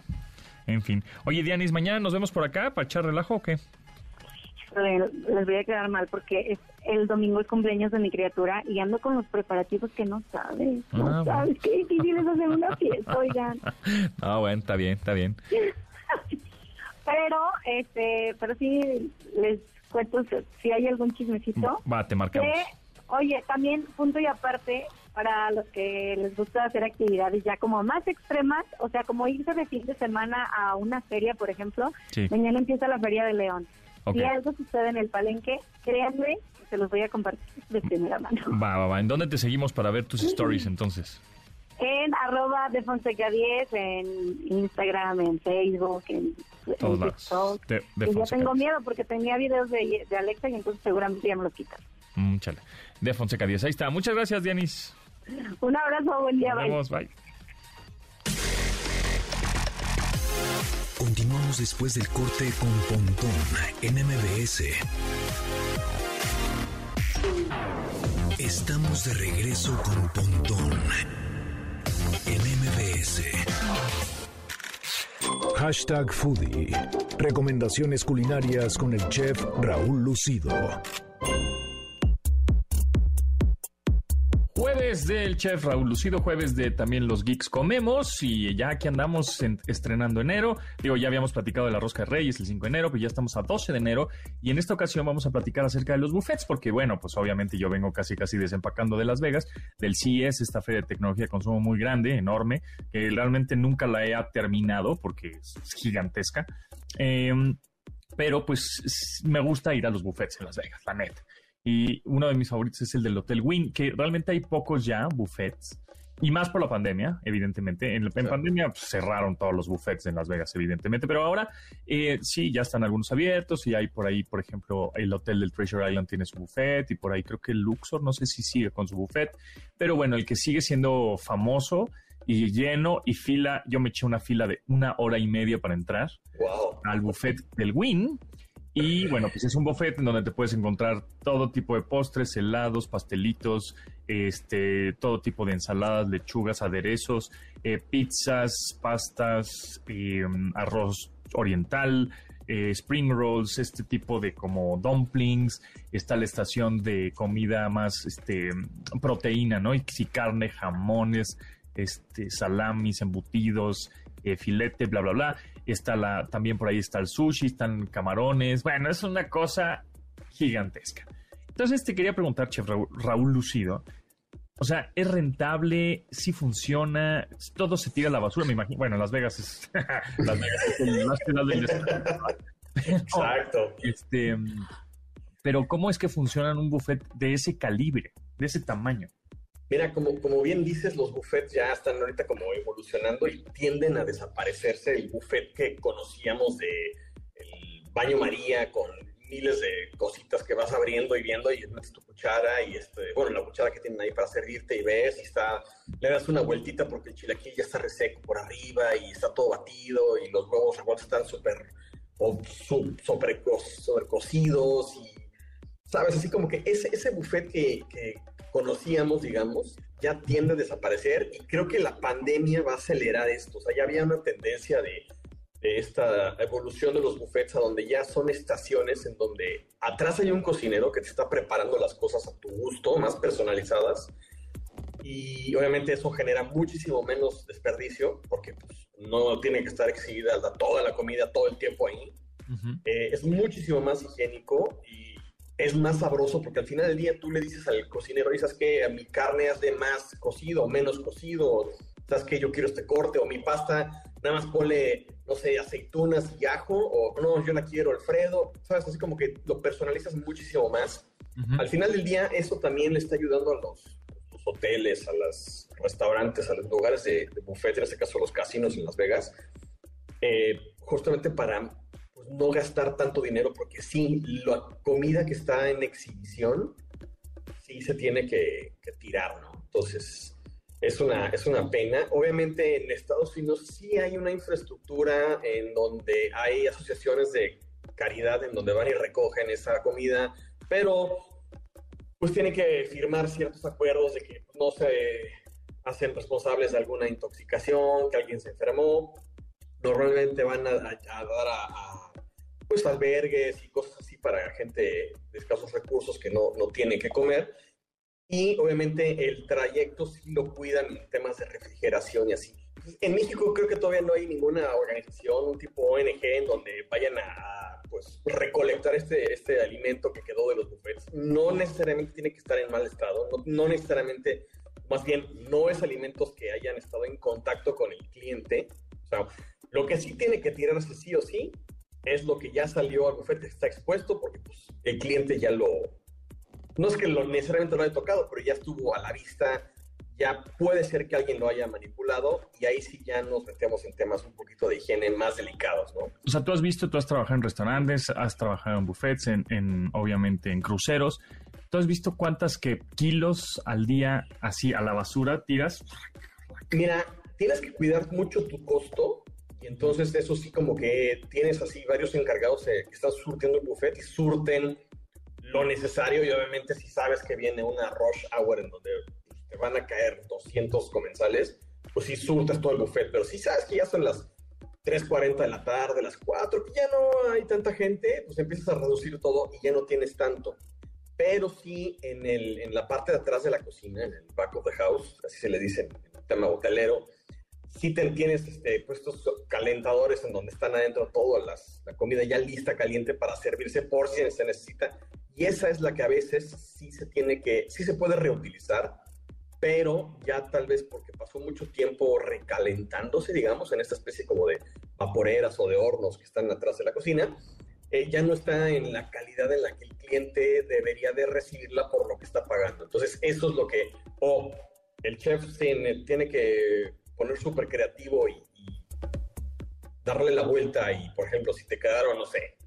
en fin. Oye, Dianis, mañana nos vemos por acá para echar relajo o qué? eh, les voy a quedar mal porque el domingo es cumpleaños de mi criatura y ando con los preparativos que no sabes, no Ah, bueno. sabes, qué difícil es hacer una fiesta, oigan. Ah, bueno, está bien, está bien. Pero, este, pero sí les cuento si- si hay algún chismecito. Va, te marcamos. Que, oye, también punto y aparte para los que les gusta hacer actividades ya como más extremas, o sea, como irse de fin de semana a una feria, por ejemplo. Sí. Mañana empieza la Feria de León. Ok. Si algo sucede en el palenque, créanme, se los voy a compartir de primera mano. Va, va, va. ¿En dónde te seguimos para ver tus stories entonces? En arroba de Fonseca 10, en Instagram, en Facebook, en, en Todos lados. TikTok. De- de y ya Fonseca. tengo miedo porque tenía videos de, de Alexa y entonces seguramente ya me los quitan. Mm, chale. De Fonseca 10. Ahí está. Muchas gracias, Dianis. Un abrazo, buen día, Nos. Bye. Continuamos después del corte con Pontón en MBS. Estamos de regreso con Pontón en MBS. Hashtag Foodie. Recomendaciones culinarias con el chef Raúl Lucido. Jueves del chef Raúl Lucido, jueves de también los geeks comemos y ya aquí andamos en- estrenando enero. Digo, ya habíamos platicado de la rosca de Reyes el 5 de enero, pero ya estamos a 12 de enero y en esta ocasión vamos a platicar acerca de los buffets porque bueno, pues obviamente yo vengo casi casi desempacando de Las Vegas, del CES, esta feria de tecnología de consumo muy grande, enorme, que realmente nunca la he terminado porque es gigantesca. Em, pero pues me gusta ir a los buffets en Las Vegas, la neta. Y uno de mis favoritos es el del Hotel Wynn, que realmente hay pocos ya buffets. Y más por la pandemia, evidentemente. En, en pandemia pues, cerraron todos los buffets en Las Vegas, evidentemente. Pero ahora eh, sí, ya están algunos abiertos. Y hay por ahí, por ejemplo, el hotel del Treasure Island tiene su buffet. Y por ahí creo que el Luxor, no sé si sigue con su buffet. Pero bueno, el que sigue siendo famoso y lleno y fila, yo me eché una fila de una hora y media para entrar al buffet del Win. Y bueno, pues es un buffet en donde te puedes encontrar todo tipo de postres, helados, pastelitos, este, todo tipo de ensaladas, lechugas, aderezos, eh, pizzas, pastas, eh, arroz oriental, eh, spring rolls, este tipo de como dumplings. Está la estación de comida más este, proteína, ¿no? Y sí, carne, jamones, este, salamis, embutidos, filete, bla, bla, bla. Está la, también por ahí está el sushi, están camarones. Bueno, es una cosa gigantesca. Entonces te quería preguntar, chef Raúl, Raúl Lucido. O sea, ¿es rentable? ¿Sí funciona? ¿Todo se tira a la basura? Me imagino. Bueno, Las Vegas es. Las Vegas es el- la ciudad del desierto. Exacto. Este, pero ¿cómo es que funciona un buffet de ese calibre, de ese tamaño? Mira, como, como bien dices, los buffets ya están ahorita como evolucionando y tienden a desaparecerse el buffet que conocíamos de el baño María con miles de cositas que vas abriendo y viendo y metes tu cuchara y este, bueno, la cuchara que tienen ahí para servirte y ves y está, le das una vueltita porque el chilaquil ya está reseco por arriba y está todo batido y los huevos revueltos están súper sobrecocidos y sabes, así como que ese, ese buffet que, que conocíamos, digamos, ya tiende a desaparecer y creo que la pandemia va a acelerar esto. O sea, ya había una tendencia de de esta evolución de los buffets a donde ya son estaciones en donde atrás hay un cocinero que te está preparando las cosas a tu gusto, más personalizadas. Y obviamente eso genera muchísimo menos desperdicio porque pues, no tiene que estar exhibida toda la comida todo el tiempo ahí. Eh, es muchísimo más higiénico y es más sabroso porque al final del día tú le dices al cocinero, dices que mi carne es de más cocido o menos cocido, sabes que yo quiero este corte o mi pasta nada más ponle, no sé, aceitunas y ajo, o no, yo la quiero Alfredo, ¿sabes? Así como que lo personalizas muchísimo más. Al final del día, eso también le está ayudando a los, hoteles, a los restaurantes, a los lugares de, buffet, en este caso los casinos en Las Vegas, eh, justamente para no gastar tanto dinero, porque sí, la comida que está en exhibición, sí se tiene que, tirar, ¿no? Entonces, es una, es una pena. Obviamente en Estados Unidos sí hay una infraestructura en donde hay asociaciones de caridad en donde van y recogen esa comida, pero pues tienen que firmar ciertos acuerdos de que no se hacen responsables de alguna intoxicación, que alguien se enfermó. Normalmente van a, dar a, pues albergues y cosas así para gente de escasos recursos que no, no tiene que comer y obviamente el trayecto sí lo cuidan en temas de refrigeración y así. En México creo que todavía no hay ninguna organización, un tipo ONG, en donde vayan a, pues, recolectar este, este alimento que quedó de los buffets. No necesariamente tiene que estar en mal estado, no, no necesariamente, más bien, no es alimentos que hayan estado en contacto con el cliente. O sea, lo que sí tiene que tirarse sí o sí es lo que ya salió al buffet, está expuesto porque pues, el cliente ya lo, no es que lo, necesariamente lo haya tocado, pero ya estuvo a la vista, ya puede ser que alguien lo haya manipulado y ahí sí ya nos metemos en temas un poquito de higiene más delicados, ¿no? O sea, tú has visto, tú has trabajado en restaurantes, has trabajado en buffets, en, obviamente en cruceros. ¿Tú has visto cuántas que kilos al día así a la basura tiras? Mira, tienes que cuidar mucho tu costo y entonces eso sí como que tienes así varios encargados que están surtiendo el buffet y surten lo necesario y obviamente si sabes que viene una rush hour en donde te van a caer 200 comensales, pues sí surtas todo el buffet, pero si sabes que ya son las 3.40 de la tarde, las 4, que ya no hay tanta gente, pues empiezas a reducir todo y ya no tienes tanto. Pero sí en, el, en la parte de atrás de la cocina, en el back of the house, así se le dice en el tema hotelero, sí te, tienes este, puestos calentadores en donde están adentro toda la comida ya lista, caliente para servirse por si se necesita. Y esa es la que a veces sí se tiene que, sí se puede reutilizar, pero ya tal vez porque pasó mucho tiempo recalentándose, digamos, en esta especie como de vaporeras o de hornos que están atrás de la cocina, eh, ya no está en la calidad en la que el cliente debería de recibirla por lo que está pagando. Entonces, eso es lo que, o el chef tiene, tiene que poner súper creativo y, y, darle la vuelta y, por ejemplo, si te quedaron, no sé,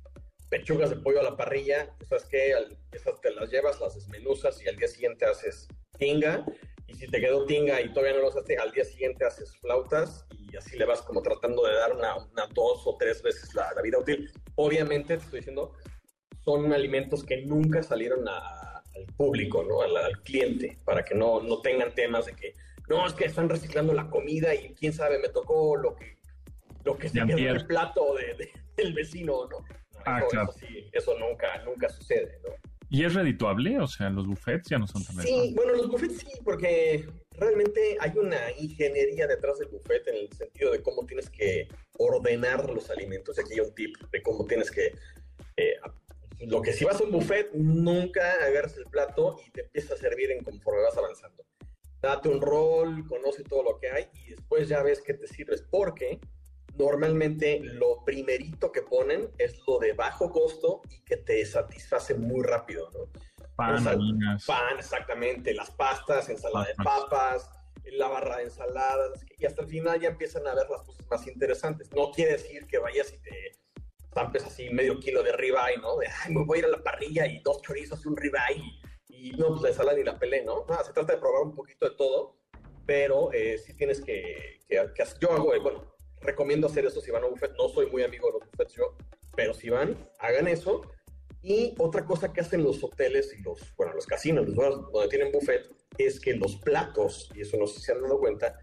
pechugas de pollo a la parrilla, esas que esas te las llevas, las desmenuzas y al día siguiente haces tinga. Y si te quedó tinga y todavía no lo haces, al día siguiente haces flautas y así le vas como tratando de dar una, una dos o tres veces la, la, vida útil. Obviamente, te estoy diciendo, son alimentos que nunca salieron al público, ¿no? Al, al, cliente, para que no, no tengan temas de que, no, es que están reciclando la comida y quién sabe, me tocó lo que, lo que se quedó en el plato de, del vecino, ¿no? Ah, eso, claro. Eso, sí, eso nunca, nunca sucede, ¿no? ¿Y es redituable? O sea, los buffets ya no son tan Sí, bueno, los buffets sí, porque realmente hay una ingeniería detrás del buffet en el sentido de cómo tienes que ordenar los alimentos. Aquí hay un tip de cómo tienes que... Eh, lo que si vas a un buffet, nunca agarras el plato y te empiezas a servir en conforme vas avanzando. Date un rol, conoce todo lo que hay y después ya ves qué te sirves, porque normalmente lo primerito que ponen es lo de bajo costo y que te satisface muy rápido, ¿no? Pan, o sea, pan, exactamente, las pastas, ensalada de papas, la barra de ensaladas, y hasta el final ya empiezan a ver las cosas más interesantes. No quiere decir que vayas y te zampes así medio kilo de ribeye, ¿no? De, ay, me voy a ir a la parrilla y dos chorizos y un ribeye, y, y no, pues la ensalada ni la pelé, ¿no? no se trata de probar un poquito de todo, pero eh, sí tienes que yo hago, eh, bueno, recomiendo hacer eso si van a un buffet. No soy muy amigo de los buffets yo, pero si van, hagan eso. Y otra cosa que hacen los hoteles y los, bueno, los casinos, los lugares donde tienen buffet, es que los platos, y eso no sé si se han dado cuenta,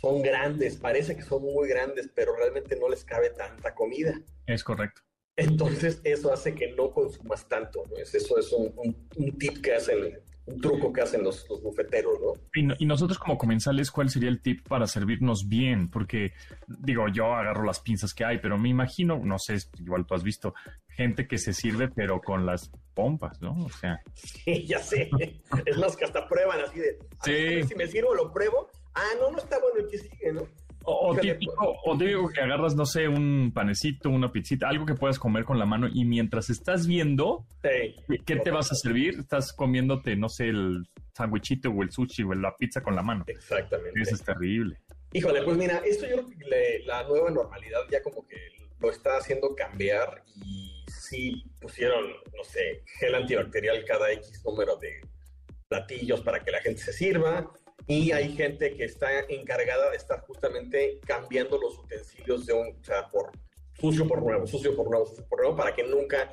son grandes, parece que son muy grandes, pero realmente no les cabe tanta comida. Es correcto. Entonces, eso hace que no consumas tanto, ¿no? Es, eso es un, un- un tip que hacen, un truco que hacen los, los bufeteros, ¿no? Y, no- y nosotros como comensales, ¿cuál sería el tip para servirnos bien? Porque, digo, yo agarro las pinzas que hay, pero me imagino, no sé, igual tú has visto, gente que se sirve pero con las pompas, ¿no? O sea, Sí, ya sé. Es más, que hasta prueban así de, "A Sí. ver, si me sirvo, lo pruebo. Ah, no, no está bueno el que sigue, ¿no? O, o típico, o típico que agarras, no sé, un panecito, una pizzita, algo que puedas comer con la mano y mientras estás viendo Sí. qué te vas a servir, estás comiéndote, no sé, el sándwichito o el sushi o la pizza con la mano. Exactamente. Eso es terrible. Híjole, pues mira, esto yo creo que le- la nueva normalidad ya como que lo está haciendo cambiar y sí pusieron, no sé, gel antibacterial cada X número de platillos para que la gente se sirva y hay gente que está encargada de estar justamente cambiando los utensilios de un, o sea, por sucio por nuevo, sucio por nuevo, sucio por nuevo, para que nunca,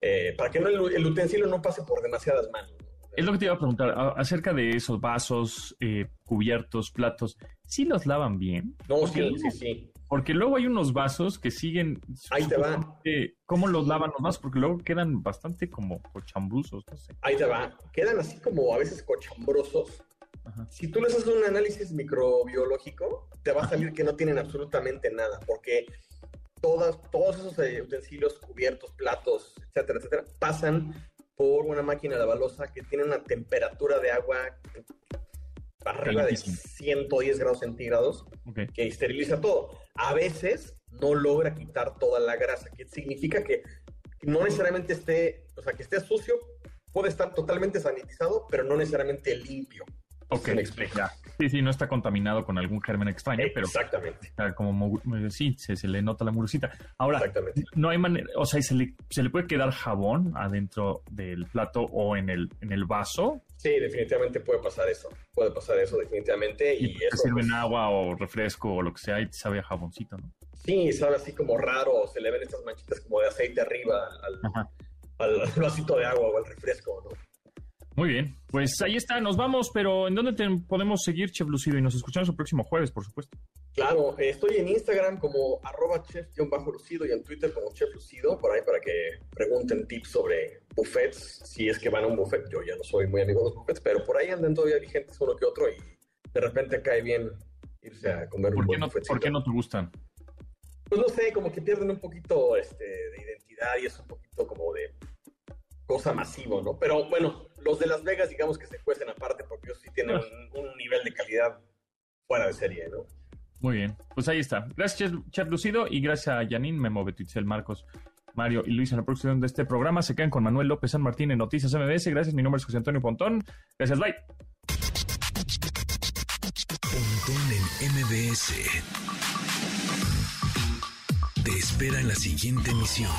eh, para que no, el, el utensilio no pase por demasiadas manos. ¿no? Es lo que te iba a preguntar a- acerca de esos vasos, eh, cubiertos, platos. ¿Sí los lavan bien? No, sí, sí, sí. Porque luego hay unos vasos que siguen. Ahí te va. ¿Cómo los lavan los vasos? Porque luego quedan bastante como cochambrusos, no sé. Ahí te va. Quedan así como a veces cochambrosos. Ajá. Si tú les haces un análisis microbiológico, te va a salir que no tienen absolutamente nada, porque todas, todos esos eh, utensilios, cubiertos, platos, etcétera, etcétera, pasan por una máquina lavalosa que tiene una temperatura de agua arriba de Calientísimo. 110 grados centígrados Ok. que esteriliza todo. A veces no logra quitar toda la grasa, que significa que no necesariamente esté, o sea, que esté sucio, puede estar totalmente sanitizado, pero no necesariamente limpio. Ok, ¿Se me explica? Sí, sí, no está contaminado con algún germen extraño, pero Exactamente, como mu- sí, se, se le nota la mugrosita. Ahora, exactamente. no hay manera, o sea, ¿se le, se le puede quedar jabón adentro del plato o en el, en el vaso Sí, definitivamente puede pasar eso. Puede pasar eso, definitivamente. y, Y, eso, sirven pues, agua o refresco o lo que sea y sabe a jaboncito, ¿no? sí, sabe así como raro, se le ven estas manchitas como de aceite arriba al, al vasito de agua o al refresco, ¿no? Muy bien, pues ahí está, nos vamos, pero ¿en dónde te podemos seguir, Chef Lucido? Y nos escuchamos el próximo jueves, por supuesto. Claro, eh, estoy en Instagram como arroba chef-lucido y en Twitter como chef lucido, por ahí para que pregunten tips sobre buffets, si es que van a un buffet. Yo ya no soy muy amigo de los buffets, pero por ahí andan todavía vigentes uno que otro y de repente cae bien irse a comer un ¿Por qué buen no, buffetcito. ¿por qué no te gustan? Pues no sé, como que pierden un poquito este, de identidad y es un poquito como de cosa masivo, ¿no? Pero bueno, los de Las Vegas digamos que se cuecen aparte porque ellos sí tienen un, un nivel de calidad fuera de serie, ¿no? Muy bien, pues ahí está. Gracias, Chef, Chef Lucido, y gracias a Janine, Memo, Betitzel, Marcos, Mario y Luis en la producción de este programa. Se quedan con Manuel López San Martín en Noticias MBS. Gracias, mi nombre es José Antonio Pontón. Gracias, bye. Pontón en MBS. Te espera en la siguiente emisión.